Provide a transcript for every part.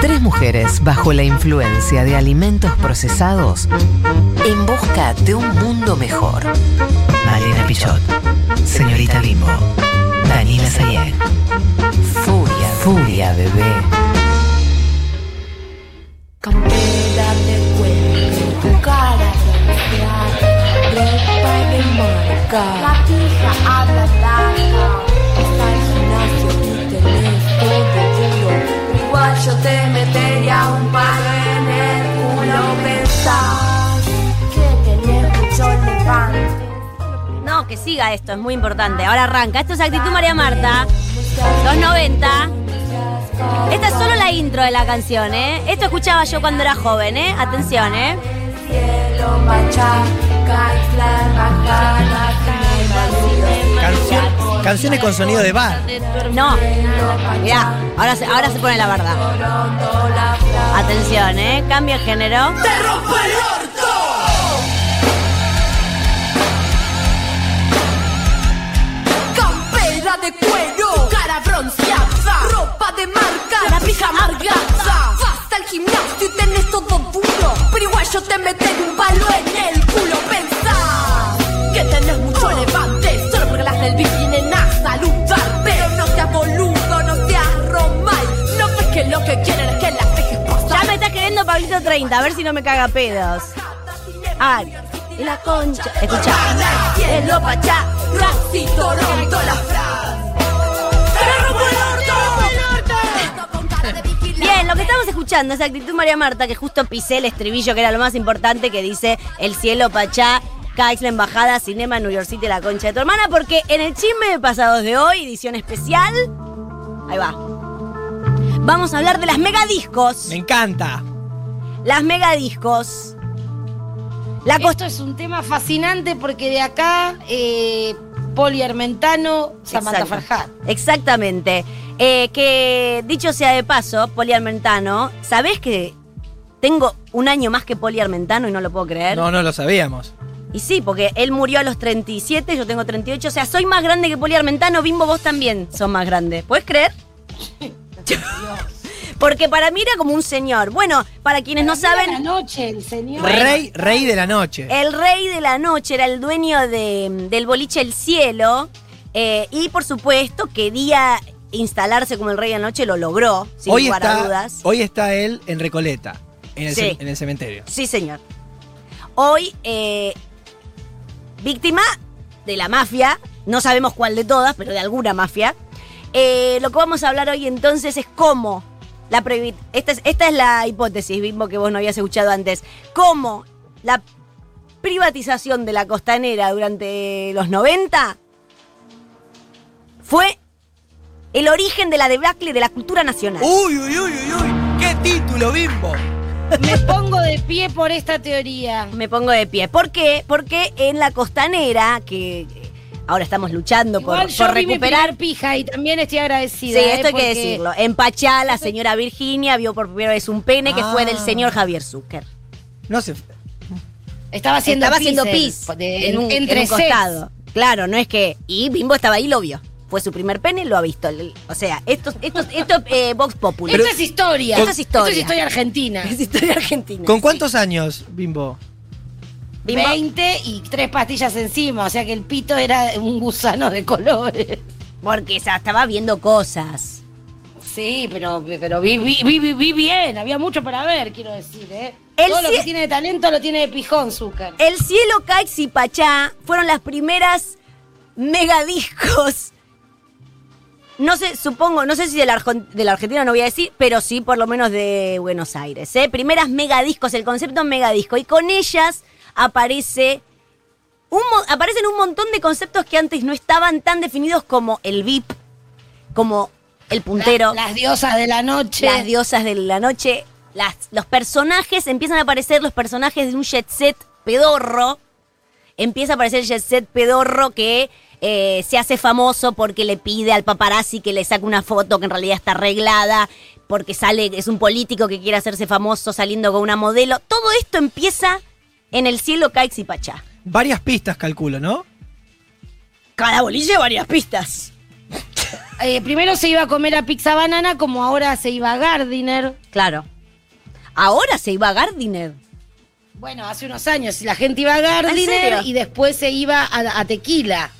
Tres mujeres bajo la influencia de alimentos procesados en busca de un mundo mejor. Malena Pichot, Señorita Bimbo, Daniela Sayek. Furia, furia, bebé. La yo te metería un palo en el culo. Pensás que tenés mucho levante. No, que siga esto, es muy importante. Ahora arranca. Esto es Actitud María Marta, 290. Esta es solo la intro de la canción, ¿eh? Esto escuchaba yo cuando era joven, ¿eh? Atención, ¿eh? Canción- canciones con sonido de bar. No. Mirá, ahora se, ahora se pone la verdad. Atención, ¿eh? Cambio de género. Campera de cuero, cara bronceada, ropa de marca, la pija amargada. Vas al gimnasio y tenés todo duro, pero igual yo te meteré Pablito 30, a ver si no me caga pedos. Ay, y la concha. Escucha. Bien, lo que estamos escuchando es Actitud María Marta, que justo pisé el estribillo, que era lo más importante, que dice El cielo, Pachá, Caix, la embajada, Cinema, New York City, la concha de tu hermana, porque en el chisme de pasados de hoy, edición especial, ahí va. Vamos a hablar de las megadiscos. Me encanta. Las megadiscos. La. Esto es un tema fascinante porque de acá, eh, Poli Armentano, Samantha Exacto. Farhat. Exactamente. Eh, que dicho sea de paso, Poli Armentano, ¿sabés que tengo un año más que Poli Armentano y no lo puedo creer? No, no lo sabíamos. Y sí, porque él murió a los 37, yo tengo 38, o sea, soy más grande que Poli Armentano, Bimbo, vos también sos más grande. ¿Puedes creer? porque para mí era como un señor. Bueno, para quienes no Para saben, era La noche, el señor. Rey, rey de la noche. el rey de la noche era el dueño de- del boliche El Cielo. eh, y por supuesto quería instalarse como el rey de la noche, lo logró, sin hoy, lugar a está, dudas. hoy está él en Recoleta, en el, Sí. ce- en el cementerio. Sí, señor. Hoy, eh, víctima de la mafia, no sabemos cuál de todas, pero de alguna mafia. Eh, lo que vamos a hablar hoy entonces es cómo la esta es, esta es la hipótesis, Bimbo, que vos no habías escuchado antes. Cómo la privatización de la costanera durante los 90 fue el origen de la debacle de la cultura nacional. Uy, uy, uy, uy, uy. ¡Qué título, bimbo! Me pongo de pie por esta teoría. Me pongo de pie. ¿Por qué? Porque en la costanera, que ahora estamos luchando por, Igual yo por vi mi recuperar. pija y también estoy Sí, agradecida. esto ¿eh? hay que decirlo. En Pachá, la señora Virginia vio por primera vez un pene que fue del Ah. señor Javier Zucker. No sé. Estaba haciendo Estaba haciendo en- pis en un, entre en un sets. costado. Claro, no es que. Y Bimbo estaba ahí y lo vio. Fue su primer pene, lo ha visto. O sea, esto, esto, esto eh, Vox Populi. Esto es historia. Esto es historia. Esto es historia argentina. Es historia argentina. ¿Con cuántos años, bimbo? Bimbo- 20 y tres pastillas encima. O sea que el pito era un gusano de colores. Porque estaba viendo cosas. Sí, pero, pero vi, vi, vi, bien. Había mucho para ver, quiero decir, ¿eh? El Todo lo que tiene de talento lo tiene de pijón, Zucker. El cielo, Caix y Pachá fueron las primeras megadiscos. No sé, supongo, no sé si de la, Argon- de la Argentina no voy a decir, pero sí por lo menos de Buenos Aires. ¿eh? Primeras megadiscos, el concepto megadisco. Y con ellas aparece un, aparecen un montón de conceptos que antes no estaban tan definidos como el VIP, como el puntero La- las diosas de la noche. las diosas de la noche, las, los personajes, empiezan a aparecer los personajes de un jet set pedorro. Empieza a aparecer el jet set pedorro que eh, se hace famoso porque le pide al paparazzi que le saque una foto que en realidad está arreglada, porque sale, es un político que quiere hacerse famoso saliendo con una modelo. Todo esto empieza en el cielo Caix y Pachá. Varias pistas, calculo, ¿no? Cada boliche varias pistas. eh, primero se iba a comer a Pizza Banana, como ahora se iba a Gardiner. Claro. Ahora se iba a Gardiner. Bueno, hace unos años la gente iba a ¿En Gardiner y después se iba a, a Tequila.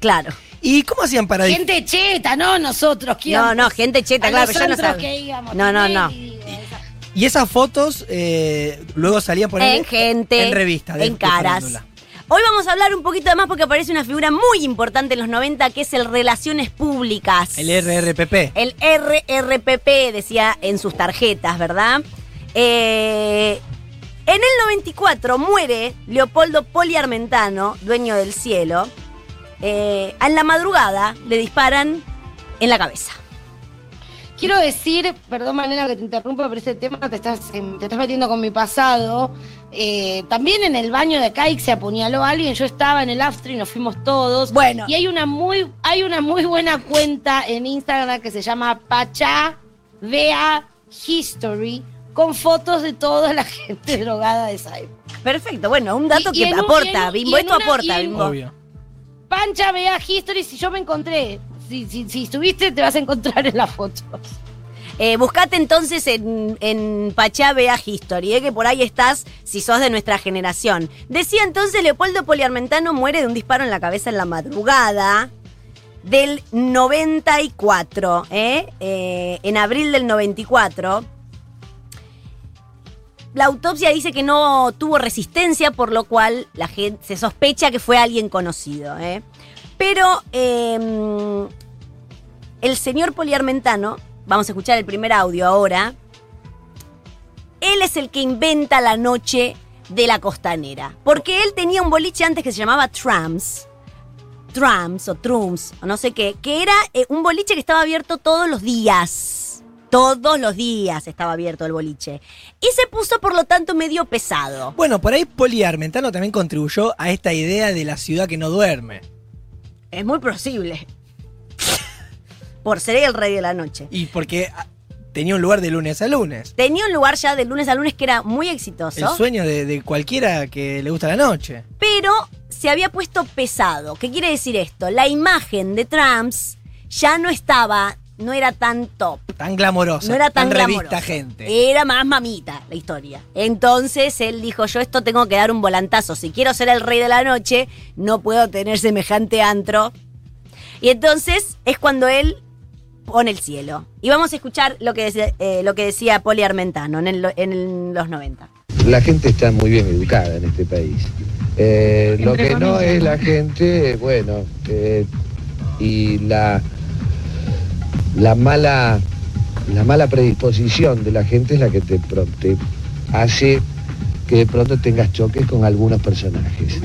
Claro. ¿Y cómo hacían para dif- Gente cheta, no nosotros. que No, no, gente cheta, a claro, los pero yo no sabía. que íbamos, No, no, no. Y esas fotos eh, luego salían por En gente. En revistas. de- En de caras. Hoy vamos a hablar un poquito más porque aparece una figura muy importante en los 90 que es el Relaciones Públicas. El RRPP. El RRPP decía en sus tarjetas, ¿verdad? Eh, en el 94 muere Leopoldo Poliarmentano, dueño del cielo. Eh, en la madrugada le disparan en la cabeza. Quiero decir, perdón Manera que te interrumpa, pero ese tema te estás, te estás metiendo con mi pasado. Eh, también en el baño de Caix se apuñaló a alguien, yo estaba en el after y nos fuimos todos. Bueno. Y hay una muy, hay una muy buena cuenta en Instagram que se llama Pacha Vea History, con fotos de toda la gente drogada de esa época. Perfecto, bueno, un dato Y- que aporta, un- Bimbo, esto una- aporta, Bimbo. Obvio. Pancha Vea History, si yo me encontré, si, estuviste te vas a encontrar en las fotos. Eh, buscate entonces en, en Pachá Vea History, eh, que por ahí estás si sos de nuestra generación. Decía entonces Leopoldo Poliarmentano muere de un disparo en la cabeza en la madrugada del 94, eh, eh, en abril del 94. La autopsia dice que no tuvo resistencia, por lo cual la gente se sospecha que fue alguien conocido. eh. Pero eh, el señor Poliarmentano, vamos a escuchar el primer audio ahora, él es el que inventa la noche de la costanera. Porque él tenía un boliche antes que se llamaba Trams. Trams o Trums o no sé qué, que era eh, un boliche que estaba abierto todos los días. Todos los días estaba abierto el boliche. Y se puso, por lo tanto, medio pesado. Bueno, por ahí Poli Armentano también contribuyó a esta idea de la ciudad que no duerme. Es muy posible. Por ser el rey de la noche. Y porque ah, tenía un lugar de lunes a lunes. Tenía un lugar ya de lunes a lunes que era muy exitoso. El sueño de, de cualquiera que le gusta la noche. pero se había puesto pesado. ¿Qué quiere decir esto? La imagen de Trumps ya no estaba, no era tan top. Tan glamorosa. No era tan, revista glamoroso. gente. Era más mamita la historia. Entonces él dijo, yo esto tengo que dar un volantazo. Si quiero ser el rey de la noche, no puedo tener semejante antro. Y entonces es cuando él pone el cielo. Y vamos a escuchar lo que decía, eh, lo que decía Poli Armentano en, el- en los 90. La gente está muy bien educada en este país. Eh, lo que no es la gente, bueno, eh, y la, la mala la mala predisposición de la gente es la que te, hace que de pronto tengas choques con algunos personajes.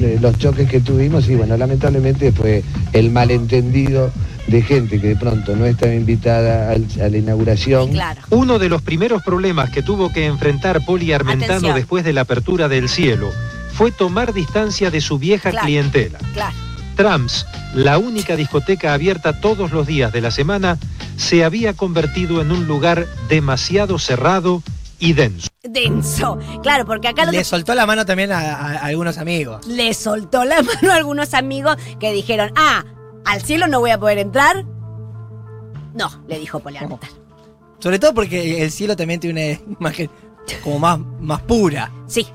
Eh, Los choques que tuvimos, y bueno, lamentablemente fue el malentendido de gente que de pronto no estaba invitada al- a la inauguración. Claro. Uno de los primeros problemas que tuvo que enfrentar Poli Armentano Atención. después de la apertura del cielo fue tomar distancia de su vieja Claro. clientela. Claro. Trams, la única discoteca abierta todos los días de la semana, se había convertido en un lugar demasiado cerrado y denso. Denso. Claro, porque acá lo Le que soltó la mano también a, a- a algunos amigos. le soltó la mano a algunos amigos que dijeron, ah, ¿al cielo no voy a poder entrar? No, le dijo Poliarmental. Sobre todo porque el cielo también tiene una imagen como más, más pura. Sí.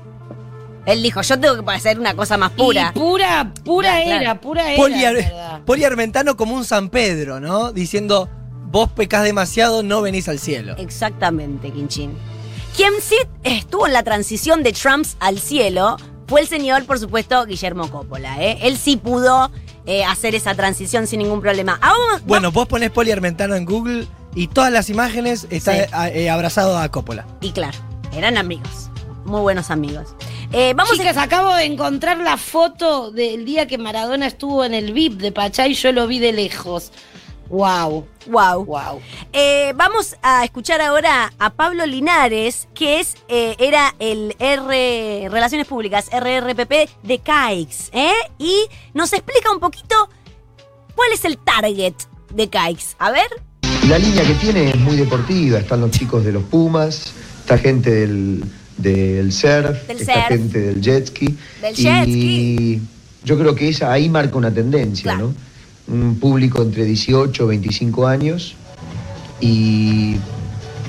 Él dijo, yo tengo que hacer una cosa más pura. Y pura, pura Claro, claro. era, pura era. Poli, Ar- ¿verdad? Poli Armentano como un San Pedro, ¿no? Diciendo, vos pecás demasiado, no venís al cielo. Exactamente, Quinchín. Quien sí estuvo en la transición de Trumps al cielo fue el señor, por supuesto, Guillermo Coppola. ¿eh? Él sí pudo eh, hacer esa transición sin ningún problema. Vamos- Bueno, vos ponés Poli Armentano en Google y todas las imágenes está Sí. eh, abrazado a Coppola. Y claro, eran amigos. Muy buenos amigos. Eh, vamos Chicas, acabo de encontrar la foto del día que Maradona estuvo en el VIP de Pachá y yo lo vi de lejos. Wow, Wow. wow. Eh, vamos a escuchar ahora a Pablo Linares, que es eh, era el R Relaciones Públicas, RRPP de CAIX, ¿eh? Y nos explica un poquito cuál es el target de CAIX. A ver. La línea que tiene es muy deportiva, están los chicos de los Pumas, está gente del, del surf, Del surf. gente del jet ski. Del y jet ski. yo creo que esa ahí marca una tendencia, Claro. ¿no? un público entre 18 y 25 años y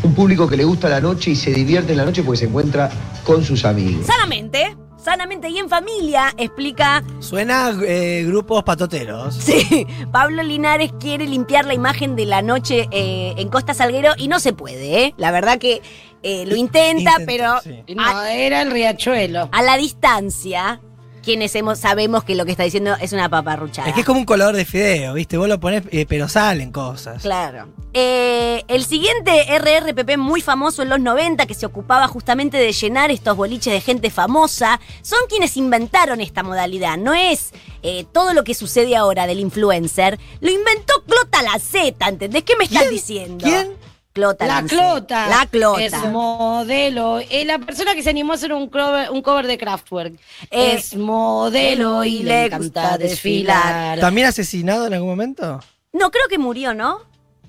un público que le gusta la noche y se divierte en la noche porque se encuentra con sus amigos. Sanamente, sanamente y en familia, explica Suena eh, grupos patoteros. Sí, Pablo Linares quiere limpiar la imagen de la noche eh, en Costa Salguero y no se puede, ¿eh? La verdad que eh, lo intenta, Intenta, pero sí. No, era el riachuelo. a la distancia, quienes hemos, sabemos que lo que está diciendo es una paparruchada. Es que es como un color de fideo, ¿viste? Vos lo ponés, eh, pero salen cosas. Claro. Eh, el siguiente RRPP muy famoso en los 90, que se ocupaba justamente de llenar estos boliches de gente famosa, son quienes inventaron esta modalidad. No es eh, todo lo que sucede ahora del influencer. Lo inventó Clota Laceta, ¿entendés? ¿Qué me estás ¿Quién? diciendo? ¿Quién? Clota La. Clota. La Clota. Es modelo. Es la persona que se animó a hacer un cover, un cover de Kraftwerk. Eh, es modelo y le encanta desfilar. ¿También asesinado en algún momento? No, creo que murió, ¿no?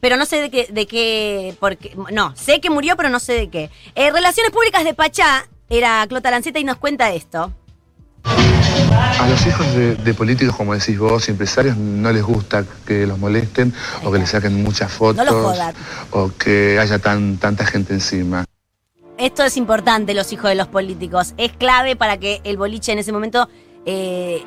Pero no sé de qué, de qué, porque, no, sé que murió, pero no sé de qué. Eh, Relaciones Públicas de Pachá era Clota Lanceta y nos cuenta esto. A los hijos de, de políticos, como decís vos, empresarios, no les gusta que los molesten o que les saquen muchas fotos No los jodan. o que haya tan, tanta gente encima. Esto es importante, los hijos de los políticos. Es clave para que el boliche en ese momento... eh,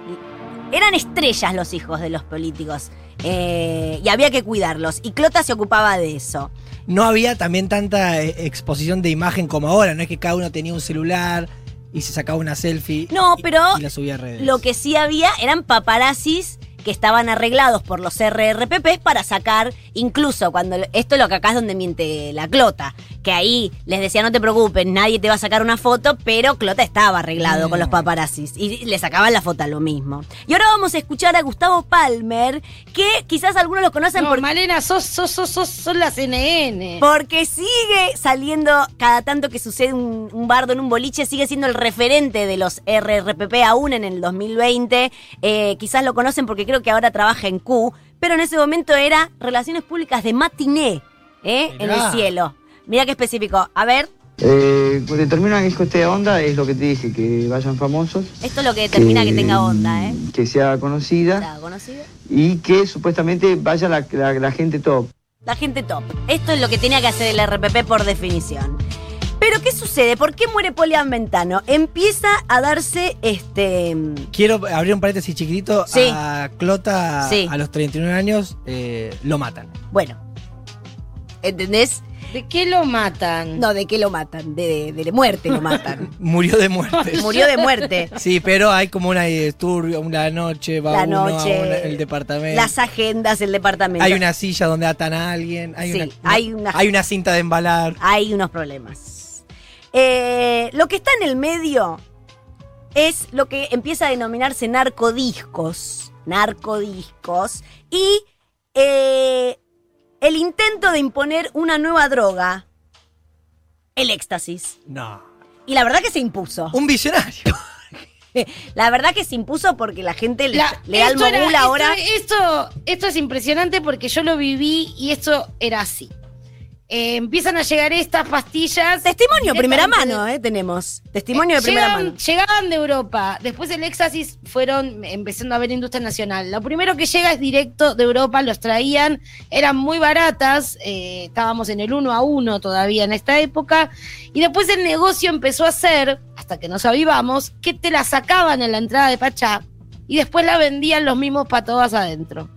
eran estrellas los hijos de los políticos. eh, y había que cuidarlos. Y Clota se ocupaba de eso. No había también tanta eh, exposición de imagen como ahora. No es que cada uno tenía un celular y se sacaba una selfie. No, pero Y la subía a redes. Lo que sí había eran paparazzis que estaban arreglados por los RRPPs para sacar, incluso cuando esto es lo que acá es donde miente la Clota, que ahí les decía no te preocupes, nadie te va a sacar una foto, pero Clota estaba arreglado con los paparazzis y le sacaban la foto a lo mismo. Y ahora vamos a escuchar a Gustavo Palmer, que quizás algunos lo conocen No, por- Malena, sos, sos, sos, sos, la CNN. porque sigue saliendo cada tanto que sucede un, un bardo en un boliche, sigue siendo el referente de los RRPP aún en el 2020. Eh, quizás lo conocen porque creo que ahora trabaja en Q, pero en ese momento era Relaciones Públicas de Matiné, ¿eh? en el cielo. Mira qué específico. A ver, Eh, que determina que esté onda es lo que te dije, que vayan famosos. esto es lo que determina que, tenga onda, ¿eh? Que sea conocida ¿Está conocido? y que supuestamente vaya la, la- la gente top. La gente top. Esto es lo que tenía que hacer el RPP por definición. Pero, ¿qué sucede? ¿Por qué muere Polian Ventano? Empieza a darse este. Quiero abrir un paréntesis chiquitito. Sí. A Clota, Sí. a los 39 años, eh, lo matan. Bueno. ¿Entendés? ¿De qué lo matan? No, ¿de qué lo matan? De, de, de muerte lo matan. Murió de muerte. Murió de muerte. Sí, pero hay como una eh, turbio, una noche, va La uno noche. a una- el departamento. Las agendas, el departamento. hay una silla donde atan a alguien. Hay, Sí, una, hay una- hay una cinta de embalar. Hay unos problemas. Eh, lo que está en el medio es lo que empieza a denominarse narcodiscos. Narcodiscos. Y eh, el intento de imponer una nueva droga. El éxtasis. No. Y la verdad que se impuso. Un visionario. La verdad que se impuso porque la gente le, La- le da el mogul esto- ahora. Esto, esto es impresionante porque yo lo viví y esto era así. Eh, empiezan a llegar estas pastillas. Testimonio de primera mano, ¿eh? Tenemos. Testimonio de primera Llegan- mano. Llegaban de Europa. Después el éxtasis fueron empezando a ver industria nacional. Lo primero que llega es directo de Europa, los traían, eran muy baratas, eh, estábamos en el uno a uno todavía en esta época. Y después el negocio empezó a ser, hasta que nos avivamos, que te la sacaban en la entrada de Pachá y después la vendían los mismos patobas adentro.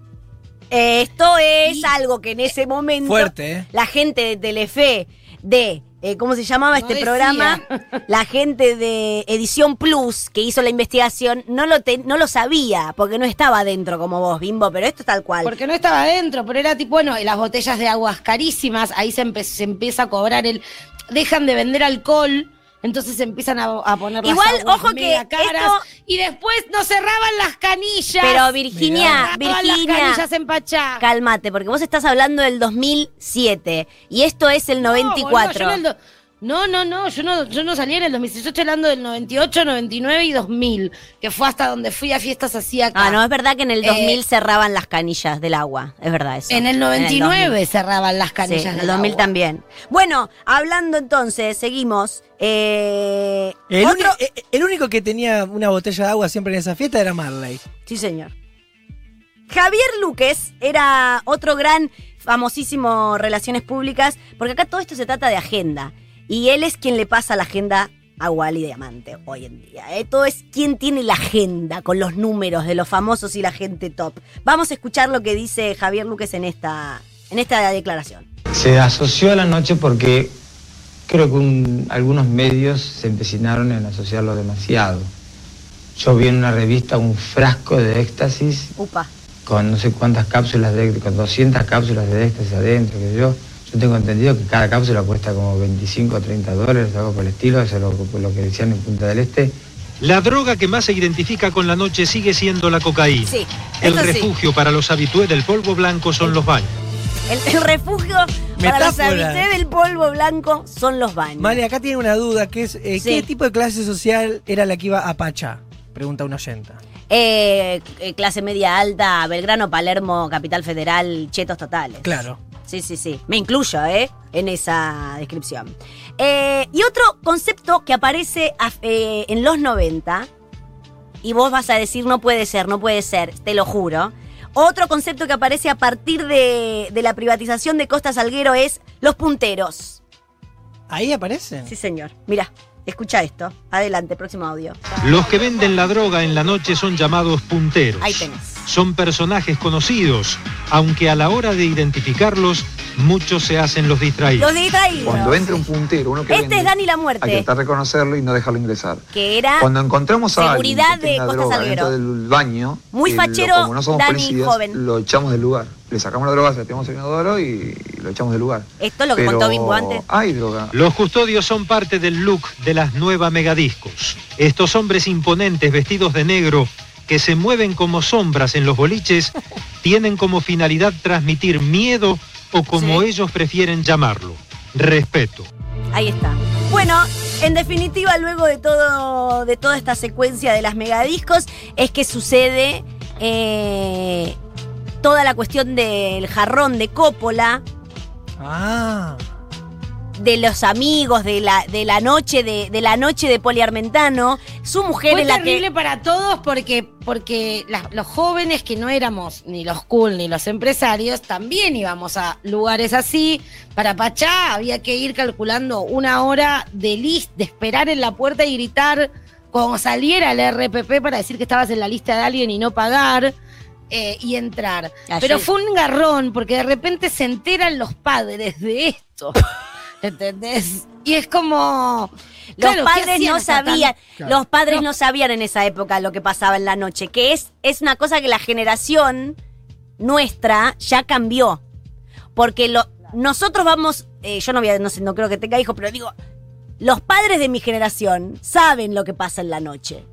Esto es algo que en ese momento Fuerte, ¿eh? la gente de Telefe, de, eh, ¿cómo se llamaba No este decía. programa? La gente de Edición Plus que hizo la investigación no lo, te- no lo sabía, porque no estaba adentro como vos, Bimbo, pero esto es tal cual. Porque no estaba adentro, pero era tipo, bueno, las botellas de aguas carísimas, ahí se empieza a cobrar el. Dejan de vender alcohol, entonces empiezan a, a poner las Igual, aguas ojo que mega caras, esto- y después nos cerraban las canillas. Pero Virginia, cerraban Virginia, las canillas en Pachá. cálmate, porque vos estás hablando del 2007 y esto es el No, 94. boludo, yo en el No, no, no, yo no, yo no salí en el 2006, yo estoy hablando del 98, 99 y 2000, que fue hasta donde fui a fiestas así acá. Ah, no, es verdad que en el Eh, 2000 cerraban las canillas del agua, es verdad eso. En el 99 2000. cerraban las Sí, canillas en el del 2000 agua. también. Bueno, hablando entonces, seguimos. Eh, El, otro- eh, el único que tenía una botella de agua siempre en esa fiesta era Marley. Sí, señor. Javier Luques era otro gran, famosísimo Relaciones Públicas, porque acá todo esto se trata de agenda. Y él es quien le pasa la agenda a Wally Diamante hoy en día. ¿eh? Todo es quien tiene la agenda con los números de los famosos y la gente top. Vamos a escuchar lo que dice Javier Luques en esta, en esta declaración. Se asoció a la noche porque creo que un- algunos medios se empecinaron en asociarlo demasiado. Yo vi en una revista un frasco de éxtasis Upa. con no sé cuántas cápsulas de con 200 cápsulas de éxtasis adentro, que yo. Yo tengo entendido que cada cápsula cuesta como 25 o 30 dólares, algo por el estilo, eso es lo, lo que decían en Punta del Este. La droga que más se identifica con la noche sigue siendo la cocaína. Sí, El sí. refugio para los habitués del polvo blanco son los baños. El, el refugio para los habitantes del polvo blanco son los baños. Male, acá tiene una duda, que es, eh, Sí. ¿qué tipo de clase social era la que iba a Pachá? Pregunta una oyenta. Eh, eh, clase media alta, Belgrano, Palermo, Capital Federal, chetos totales. Claro. Sí, sí, sí. Me incluyo, ¿eh? En esa descripción. Eh, y otro concepto que aparece a- eh, en los 90, y vos vas a decir, no puede ser, no puede ser, te lo juro. Otro concepto que aparece a partir de, de la privatización de Costa Salguero es los punteros. ¿Ahí aparecen? Sí, señor. Mira, escucha esto. Adelante, próximo audio. Los que venden la droga en la noche son llamados punteros. Ahí tenés. Son personajes conocidos, aunque a la hora de identificarlos, muchos se hacen los distraídos. Los distraídos. Cuando entra un puntero, uno que Este vende, es Dani la hay que Muerte, tratar de reconocerlo y no dejarlo ingresar. que era Cuando encontramos a alguien Seguridad que de Costa droga dentro del baño, Muy fachero, como no somos Dani, policías, joven. lo echamos del lugar. Le sacamos la droga, se la tiramos al inodoro y, y lo echamos del lugar. Esto es lo que Pero contó Bimbo antes. Hay droga. Los custodios son parte del look de las nuevas megadiscos. Estos hombres imponentes vestidos de negro que se mueven como sombras en los boliches tienen como finalidad transmitir miedo o como ellos prefieren llamarlo, respeto. Ahí está. Bueno, en definitiva, luego de todo, de toda esta secuencia de las megadiscos, es que sucede eh, toda la cuestión del jarrón de Coppola, Ah. De los amigos, de la, de la noche de, de la noche de Poliarmentano. Su mujer Fue es la terrible que. para todos porque, porque los jóvenes que no éramos ni los cool ni los empresarios, también íbamos a lugares así. Para Pachá había que ir calculando una hora de list, de esperar en la puerta y gritar cuando saliera el RPP para decir que estabas en la lista de alguien y no pagar. eh, y entrar. Ayer- Pero fue un garrón, porque de repente se enteran los padres de esto. ¿Entendés? Y es como. Los claro, ¿qué padres no sabían, Claro. los padres no sabían en esa época lo que pasaba en la noche, que es, es una cosa que la generación nuestra ya cambió. Porque lo, nosotros vamos, eh, yo no voy a, no sé, no creo que tenga hijos, pero digo, los padres de mi generación saben lo que pasa en la noche.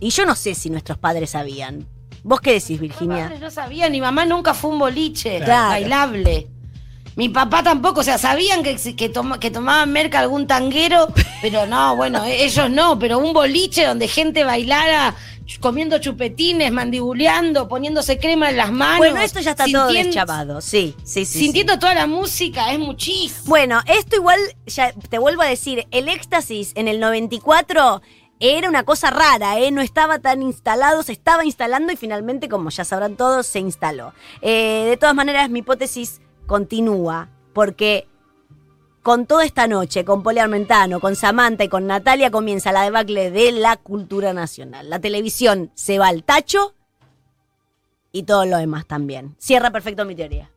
Y yo no sé si nuestros padres sabían. ¿Vos qué decís, Mis Virginia? padres no sabían, mi mamá nunca fue un boliche Claro. bailable. Mi papá tampoco, o sea, sabían que, que, toma- que tomaban merca algún tanguero, pero no, bueno, e- ellos no, pero un boliche donde gente bailara comiendo chupetines, mandibuleando, poniéndose crema en las manos. Bueno, esto ya está todo deschavado, sí, sí, sí. sí. Sintiendo toda la música, es muchísimo. Bueno, esto igual, ya te vuelvo a decir, el éxtasis en el 94 era una cosa rara, ¿eh? No estaba tan instalado, se estaba instalando y finalmente, como ya sabrán todos, se instaló. Eh, de todas maneras, mi hipótesis continúa, porque con toda esta noche, con Poli Armentano, con Samantha y con Natalia, comienza la debacle de la cultura nacional. La televisión se va al tacho y todo lo demás también. Cierra perfecto mi teoría.